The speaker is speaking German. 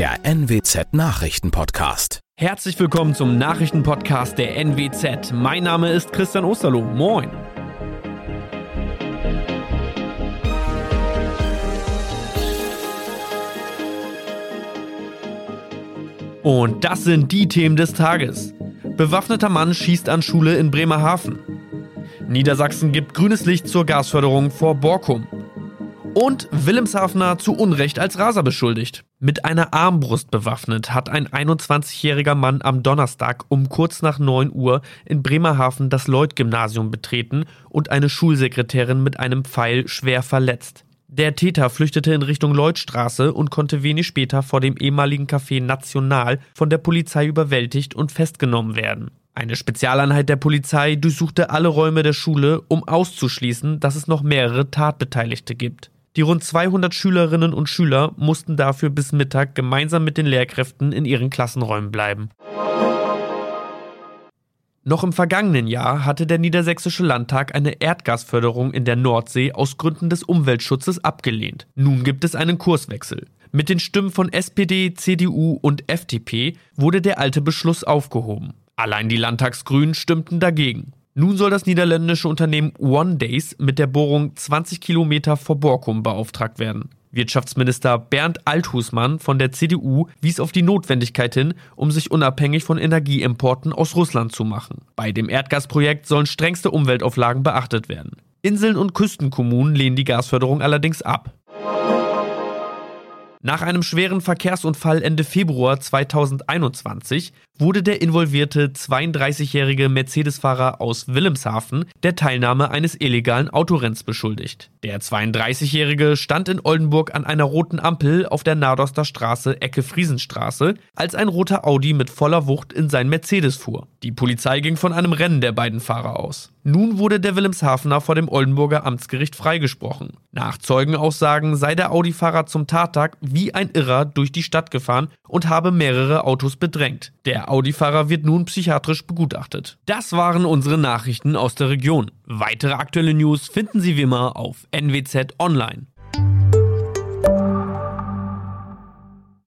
der NWZ Nachrichtenpodcast. Herzlich willkommen zum Nachrichtenpodcast der NWZ. Mein Name ist Christian Osterloh. Moin. Und das sind die Themen des Tages. Bewaffneter Mann schießt an Schule in Bremerhaven. Niedersachsen gibt grünes Licht zur Gasförderung vor Borkum. Und Wilhelmshavener zu Unrecht als Raser beschuldigt. Mit einer Armbrust bewaffnet hat ein 21-jähriger Mann am Donnerstag um kurz nach 9 Uhr in Bremerhaven das Lloyd-Gymnasium betreten und eine Schulsekretärin mit einem Pfeil schwer verletzt. Der Täter flüchtete in Richtung Lloydstraße und konnte wenig später vor dem ehemaligen Café National von der Polizei überwältigt und festgenommen werden. Eine Spezialeinheit der Polizei durchsuchte alle Räume der Schule, um auszuschließen, dass es noch mehrere Tatbeteiligte gibt. Die rund 200 Schülerinnen und Schüler mussten dafür bis Mittag gemeinsam mit den Lehrkräften in ihren Klassenräumen bleiben. Noch im vergangenen Jahr hatte der Niedersächsische Landtag eine Erdgasförderung in der Nordsee aus Gründen des Umweltschutzes abgelehnt. Nun gibt es einen Kurswechsel. Mit den Stimmen von SPD, CDU und FDP wurde der alte Beschluss aufgehoben. Allein die Landtagsgrünen stimmten dagegen. Nun soll das niederländische Unternehmen One Days mit der Bohrung 20 Kilometer vor Borkum beauftragt werden. Wirtschaftsminister Bernd Althusmann von der CDU wies auf die Notwendigkeit hin, um sich unabhängig von Energieimporten aus Russland zu machen. Bei dem Erdgasprojekt sollen strengste Umweltauflagen beachtet werden. Inseln und Küstenkommunen lehnen die Gasförderung allerdings ab. Nach einem schweren Verkehrsunfall Ende Februar 2021 wurde der involvierte 32-jährige Mercedes-Fahrer aus Wilhelmshaven der Teilnahme eines illegalen Autorenns beschuldigt. Der 32-jährige stand in Oldenburg an einer roten Ampel auf der Nadoster Straße Ecke Friesenstraße, als ein roter Audi mit voller Wucht in sein Mercedes fuhr. Die Polizei ging von einem Rennen der beiden Fahrer aus. Nun wurde der Wilhelmshavener vor dem Oldenburger Amtsgericht freigesprochen. Nach Zeugenaussagen sei der Audi-Fahrer zum Tattag wie ein Irrer durch die Stadt gefahren und habe mehrere Autos bedrängt. Der Audi-Fahrer wird nun psychiatrisch begutachtet. Das waren unsere Nachrichten aus der Region. Weitere aktuelle News finden Sie wie immer auf NWZ Online.